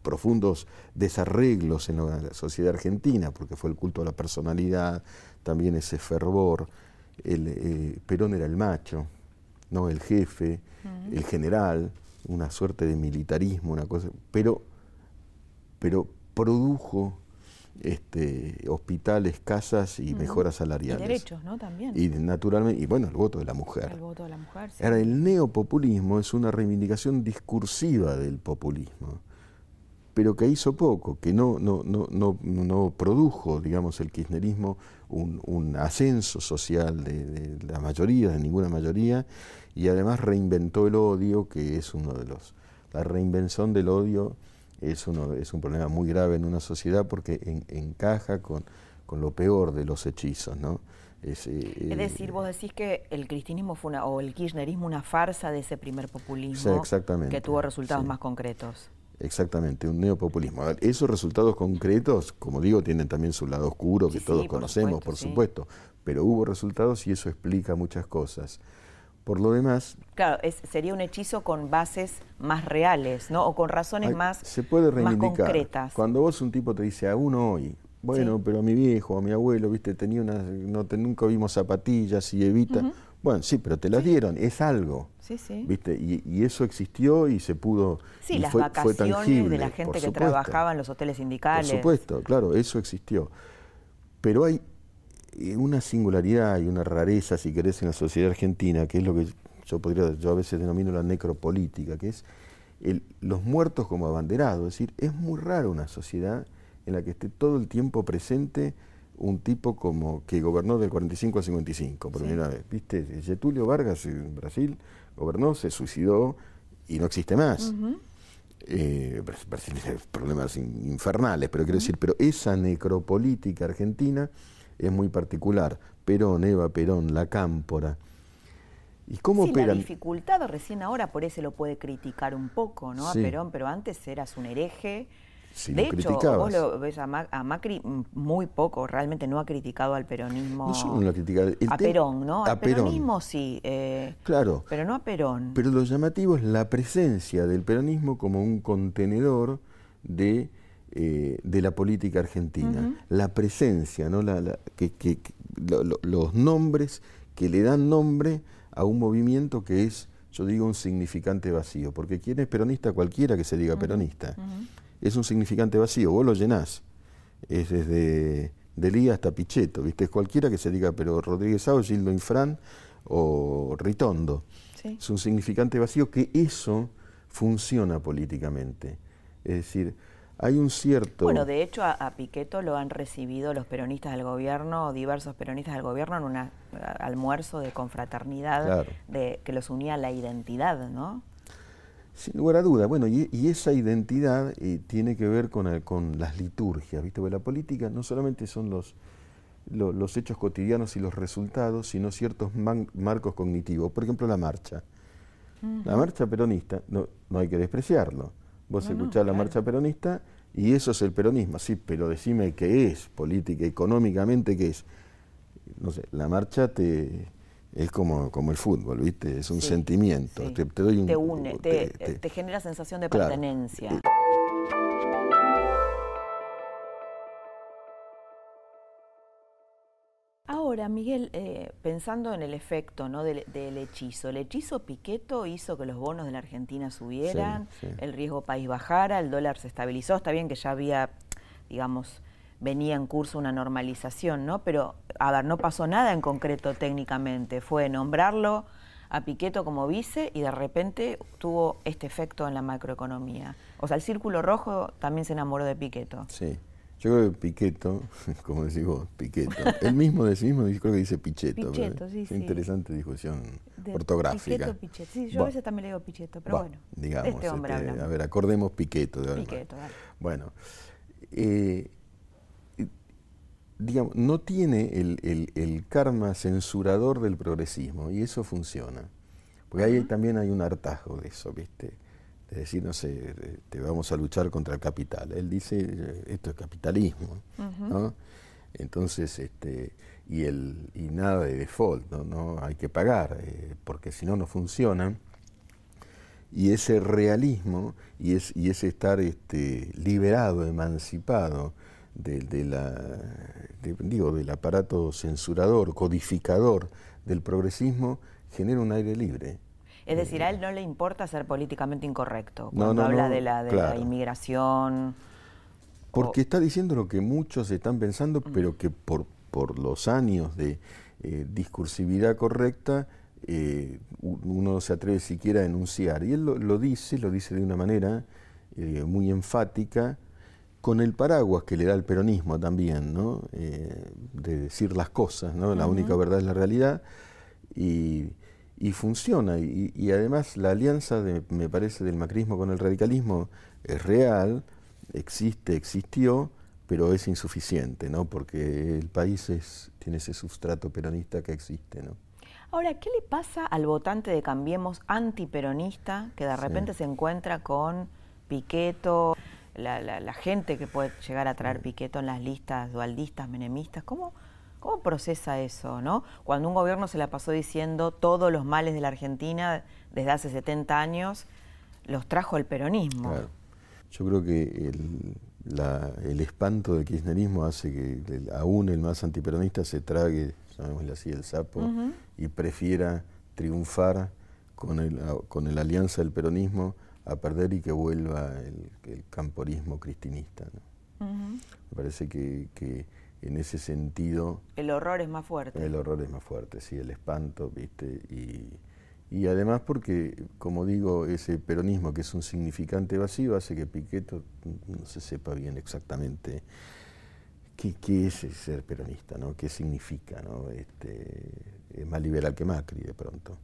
profundos desarreglos en la sociedad argentina, porque fue el culto a la personalidad, también ese fervor. El, eh, Perón era el macho, no el jefe, el general, una suerte de militarismo, una cosa, pero, pero produjo este, hospitales, casas y mejoras salariales. Y derechos, ¿no? También. Y naturalmente, y bueno, el voto de la mujer. El voto de la mujer, sí. Ahora, el neopopulismo es una reivindicación discursiva del populismo, pero que hizo poco, que no, no, no, no, no produjo, digamos, el kirchnerismo un, un ascenso social de, de, la mayoría, de ninguna mayoría, y además reinventó el odio, que es uno de los... La reinvención del odio es, uno, es un problema muy grave en una sociedad porque encaja con, con, lo peor de los hechizos, ¿no? Es, eh, es, decir, vos decís que el cristianismo fue una, o el kirchnerismo una farsa de ese primer populismo que tuvo resultados más concretos. Exactamente, un neopopulismo. Esos resultados concretos, como digo, tienen también su lado oscuro que todos conocemos, por supuesto, pero hubo resultados y eso explica muchas cosas. Por lo demás... Claro, sería un hechizo con bases más reales, ¿no? O con razones más, se puede reivindicar. más concretas. Cuando vos un tipo te dice a uno hoy, bueno, pero a mi viejo, a mi abuelo, viste, tenía una, no, nunca vimos zapatillas y evita. Bueno, sí, pero te las dieron, es algo. Sí, sí. ¿Viste? Y, eso existió y se pudo. Sí, y las fue, vacaciones de la gente que trabajaba en los hoteles sindicales. Por supuesto, claro, eso existió. Pero hay una singularidad y una rareza, si querés, en la sociedad argentina, que es lo que yo podría, yo a veces denomino la necropolítica, que es el, los muertos como abanderados. Es decir, es muy raro una sociedad en la que esté todo el tiempo presente un tipo como que gobernó del 45 al 55, por primera vez. ¿Viste? Getulio Vargas en Brasil gobernó, se suicidó y no existe más. Eh, Brasil tiene problemas infernales, pero quiero decir, pero esa necropolítica argentina es muy particular. Perón, Eva Perón, la cámpora. ¿Y cómo sí, La dificultad recién ahora por eso lo puede criticar un poco, ¿no? A Perón, pero antes eras un hereje. de hecho, vos lo ves a, Macri muy poco, realmente no ha criticado al peronismo. No solo lo ha criticado. a Perón, ¿no? A al peronismo sí. Eh, claro. Pero no a Perón. Pero lo llamativo es la presencia del peronismo como un contenedor de eh, de la política argentina, la presencia, ¿no? La, que, los nombres que le dan nombre a un movimiento que es, yo digo, un significante vacío, porque quien es peronista, cualquiera que se diga peronista, es un significante vacío, vos lo llenás, es desde Delía hasta Pichetto, ¿viste? Es cualquiera que se diga, pero Rodríguez Sao, Gildo Infran o Ritondo. Es un significante vacío que eso funciona políticamente. Es decir, hay un cierto... Bueno, de hecho a, a, Piqueto lo han recibido los peronistas del gobierno, diversos peronistas del gobierno, en un almuerzo de confraternidad de, que los unía a la identidad, ¿no? Sin lugar a duda. Bueno, y, esa identidad eh, tiene que ver con, con, las liturgias, ¿viste? Porque la política no solamente son los, los hechos cotidianos y los resultados, sino ciertos marcos cognitivos. Por ejemplo, la marcha. La marcha peronista, no, no hay que despreciarlo Vos escuchás la marcha peronista y eso es el peronismo, sí, pero decime qué es, política, económicamente qué es. No sé, la marcha te es como, como el fútbol, ¿viste? Es un sentimiento. Te, doy un, te une, te, te, genera sensación de pertenencia. Ahora, Miguel, eh, pensando en el efecto ¿no? del, hechizo, el hechizo Piqueto hizo que los bonos de la Argentina subieran, el riesgo país bajara, el dólar se estabilizó, está bien que ya había, digamos, venía en curso una normalización, ¿no? Pero, a ver, no pasó nada en concreto técnicamente, fue nombrarlo a Piqueto como vice y de repente tuvo este efecto en la macroeconomía. O sea, el círculo rojo también se enamoró de Piqueto. Sí. Yo creo que Piqueto, como decís vos, Piqueto, él mismo de sí mismo creo que dice Picheto. Picheto, sí, sí. Interesante discusión ortográfica. Piqueto, Picheto. Sí, yo a veces también le digo Picheto, pero bueno, digamos, este hombre este, A ver, acordemos Piqueto. De Piqueto, dale. Bueno, eh, digamos, no tiene el, el, el, karma censurador del progresismo y eso funciona. Porque ahí también hay un hartazgo de eso, ¿viste? Es decir, no sé, te vamos a luchar contra el capital. Él dice, eh, esto es capitalismo, ¿no? Entonces, este, y, el, y nada de default, no, no hay que pagar, eh, porque si no, no funciona. Y ese realismo y, es, y ese estar este, liberado, emancipado de, de la, digo, del aparato censurador, codificador del progresismo, genera un aire libre. Es decir, a él no le importa ser políticamente incorrecto cuando habla de, la, de la inmigración. Porque está diciendo lo que muchos están pensando, pero que por, por los años de eh, discursividad correcta, eh, uno no se atreve siquiera a enunciar. Y él lo, dice, lo dice de una manera eh, muy enfática, con el paraguas que le da el peronismo también, ¿no? de decir las cosas, ¿no? La única verdad es la realidad. Y y funciona. Y, además la alianza, me parece, del macrismo con el radicalismo es real, existe, existió, pero es insuficiente, ¿no? Porque el país es, tiene ese sustrato peronista que existe, ¿no? Ahora, ¿qué le pasa al votante de Cambiemos antiperonista que de repente se encuentra con Piqueto, la, la, gente que puede llegar a traer Piqueto en las listas dualdistas, menemistas? ¿Cómo, ¿Cómo procesa eso, no? Cuando un gobierno se la pasó diciendo todos los males de la Argentina desde hace 70 años, los trajo el peronismo. Yo creo que el, espanto del kirchnerismo hace que aún el más antiperonista se trague, llamémosle así, el sapo y prefiera triunfar con, el, con la alianza del peronismo a perder y que vuelva el, camporismo cristinista. Me parece que en ese sentido... El horror es más fuerte. El horror es más fuerte, sí, el espanto, ¿viste? Y, y además porque, como digo, ese peronismo que es un significante vacío hace que Piqueto no se sepa bien exactamente qué, qué es ser peronista, ¿no? ¿Qué significa, ¿no? Este, es más liberal que Macri de pronto,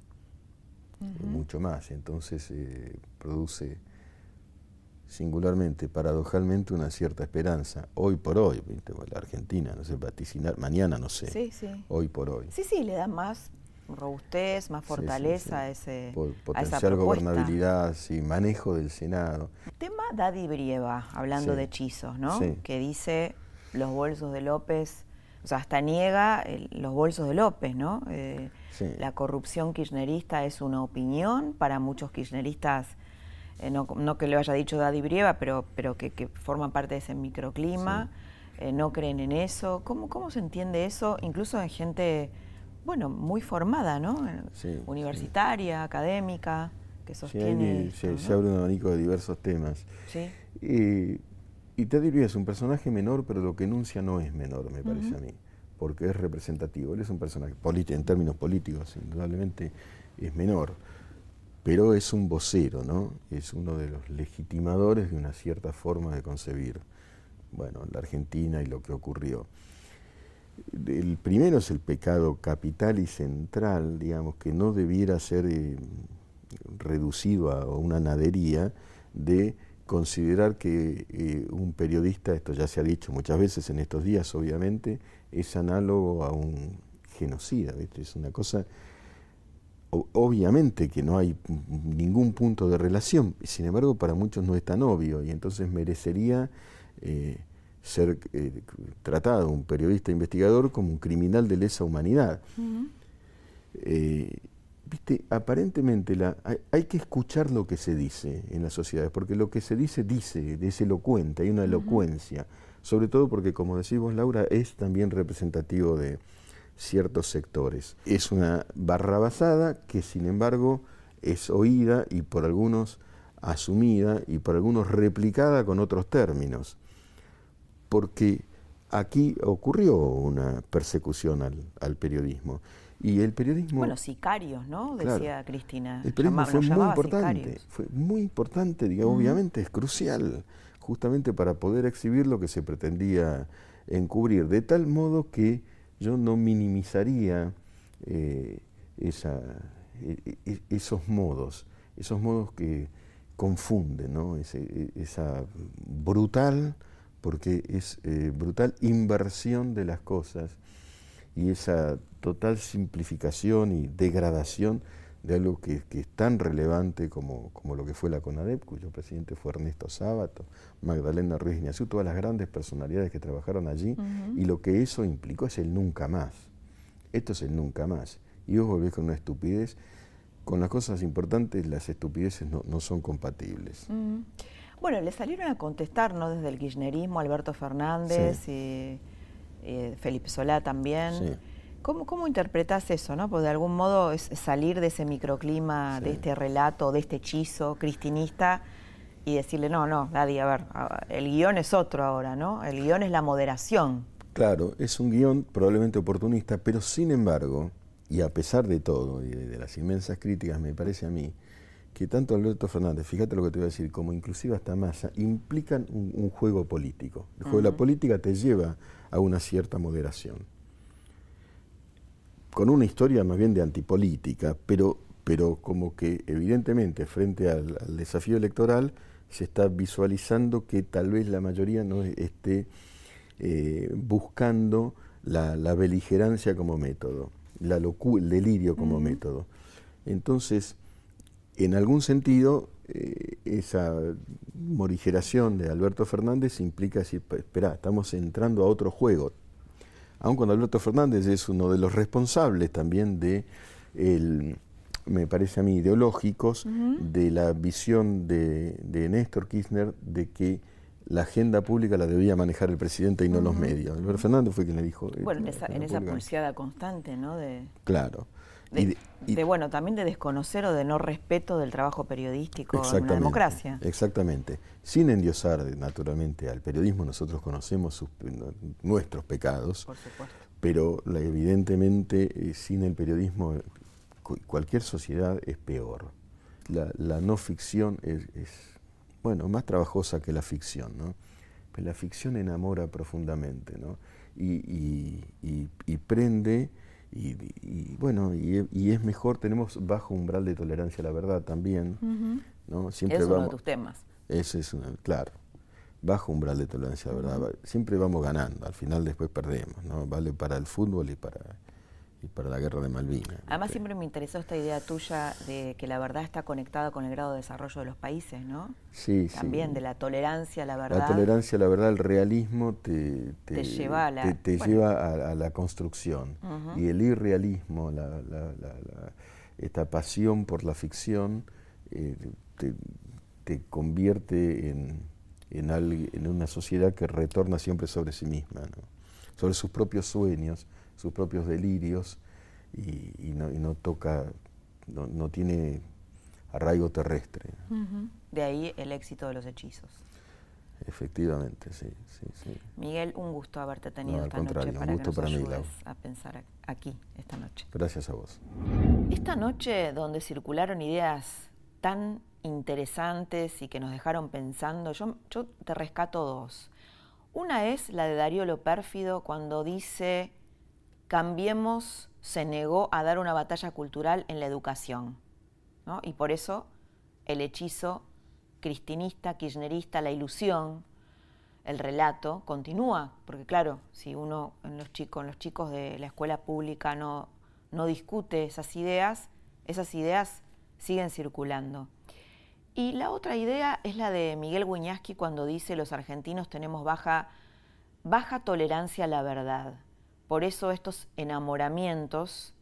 mucho más, entonces eh, produce singularmente, paradojalmente, una cierta esperanza. Hoy por hoy, la Argentina, no sé, vaticinar, mañana no sé. Sí, sí. Hoy por hoy. Sí, sí, le da más robustez, más fortaleza a ese Potencial gobernabilidad, sí, manejo del Senado. Tema Daddy Brieva, hablando de hechizos, ¿no? Que dice los bolsos de López, o sea, hasta niega los bolsos de López, ¿no? Eh, la corrupción kirchnerista es una opinión, para muchos kirchneristas eh, no, que le haya dicho Daddy Brieva, pero, pero que, forman parte de ese microclima, eh, no creen en eso. ¿Cómo, ¿Cómo se entiende eso, incluso en gente, bueno, muy formada, ¿no? Universitaria, académica, que sostiene... se, abre un abanico de diversos temas. Y, y Daddy Brieva es un personaje menor, pero lo que enuncia no es menor, me parece a mí, porque es representativo. Él es un personaje, en términos políticos, indudablemente es menor pero es un vocero, ¿no? Es uno de los legitimadores de una cierta forma de concebir, bueno, la Argentina y lo que ocurrió. El primero es el pecado capital y central, digamos, que no debiera ser eh, reducido a una nadería de considerar que eh, un periodista, esto ya se ha dicho muchas veces en estos días, obviamente, es análogo a un genocida, ¿viste? Es una cosa obviamente que no hay ningún punto de relación, sin embargo para muchos no es tan obvio y entonces merecería eh, ser eh, tratado un periodista investigador como un criminal de lesa humanidad. Eh, viste, aparentemente la, hay, que escuchar lo que se dice en las sociedades, porque lo que se dice dice, es elocuente, hay una elocuencia, sobre todo porque como decís vos Laura, es también representativo de, ciertos sectores. Es una barra basada que sin embargo es oída y por algunos asumida y por algunos replicada con otros términos, porque aquí ocurrió una persecución al, periodismo. Y el periodismo... Bueno, sicarios, ¿no? Decía Cristina. El periodismo fue muy importante, fue muy importante, digamos, obviamente es crucial, justamente para poder exhibir lo que se pretendía encubrir, de tal modo que yo no minimizaría eh, esa, e, e, esos modos, esos modos que confunden, ¿no? E, esa brutal, porque es eh, brutal inversión de las cosas y esa total simplificación y degradación de algo que, es tan relevante como, como, lo que fue la CONADEP, cuyo presidente fue Ernesto Sábato, Magdalena Ruiz Ignacio, todas las grandes personalidades que trabajaron allí, y lo que eso implicó es el nunca más. Esto es el nunca más. Y vos volvés con una estupidez. Con las cosas importantes, las estupideces no, son compatibles. Bueno, le salieron a contestar, ¿no? Desde el kirchnerismo, Alberto Fernández y eh, Felipe Solá también. Sí ¿Cómo, ¿Cómo interpretas eso, no? Porque de algún modo es salir de ese microclima, de este relato, de este hechizo cristinista y decirle, no, no, Daddy, a ver, el guion es otro ahora, ¿no? El guion es la moderación. Claro, es un guion probablemente oportunista, pero sin embargo, y a pesar de todo, y de, las inmensas críticas, me parece a mí, que tanto Alberto Fernández, fíjate lo que te voy a decir, como inclusive hasta Massa, implican un, juego político. El juego de la política te lleva a una cierta moderación con una historia más bien de antipolítica, pero, pero como que evidentemente frente al, desafío electoral se está visualizando que tal vez la mayoría no esté eh, buscando la, beligerancia como método, la el delirio como método. Entonces, en algún sentido, eh, esa morigeración de Alberto Fernández implica decir, espera, estamos entrando a otro juego, aun cuando Alberto Fernández es uno de los responsables también de, me parece a mí, ideológicos, de la visión de, Néstor Kirchner de que la agenda pública la debía manejar el presidente y no los medios. Alberto Fernández fue quien le dijo... Eh, bueno, en esa, en esa pulseada constante, ¿no? De... Claro. De, bueno, también de desconocer o de no respeto del trabajo periodístico en una democracia. Exactamente. Sin endiosar, naturalmente, al periodismo, nosotros conocemos nuestros pecados, pero evidentemente eh, sin el periodismo cualquier sociedad es peor. La, no ficción es, bueno, más trabajosa que la ficción, ¿no? Pero la ficción enamora profundamente, ¿no? y, y prende y, bueno, y, es mejor, tenemos bajo umbral de tolerancia a la verdad también. ¿no? Siempre es uno de tus temas. Ese es, claro, bajo umbral de tolerancia a la verdad. Siempre vamos ganando, al final después perdemos, ¿no? Vale para el fútbol y para, para la guerra de Malvinas. Además siempre me interesó esta idea tuya de que la verdad está conectada con el grado de desarrollo de los países, ¿no? Sí, También de la tolerancia a la verdad. La tolerancia a la verdad, el realismo te, lleva a la, te, lleva a, la construcción. Y el irrealismo, la, esta pasión por la ficción, eh, te, convierte en, en, en, una sociedad que retorna siempre sobre sí misma, ¿no? sobre sus propios sueños sus propios delirios y, no, toca, no, tiene arraigo terrestre. De ahí el éxito de los hechizos. Efectivamente, sí, sí, sí. Miguel, un gusto haberte tenido esta noche para que nos ayudes a pensar aquí esta noche. Gracias a vos. Esta noche donde circularon ideas tan interesantes y que nos dejaron pensando, yo, yo te rescato dos. Una es la de Darío Lo Pérfido cuando dice Cambiemos se negó a dar una batalla cultural en la educación. Y por eso el hechizo cristinista, kirchnerista, la ilusión, el relato continúa, porque claro, si uno en los chicos, de la escuela pública no, no discute esas ideas, esas ideas siguen circulando. Y la otra idea es la de Miguel Guiñasqui cuando dice los argentinos tenemos baja, baja tolerancia a la verdad. Por eso estos enamoramientos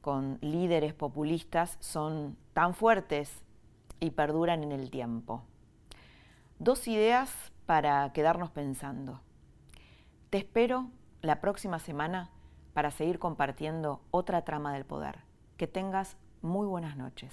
con líderes populistas son tan fuertes y perduran en el tiempo. Dos ideas para quedarnos pensando. Te espero la próxima semana para seguir compartiendo otra trama del poder. Que tengas muy buenas noches.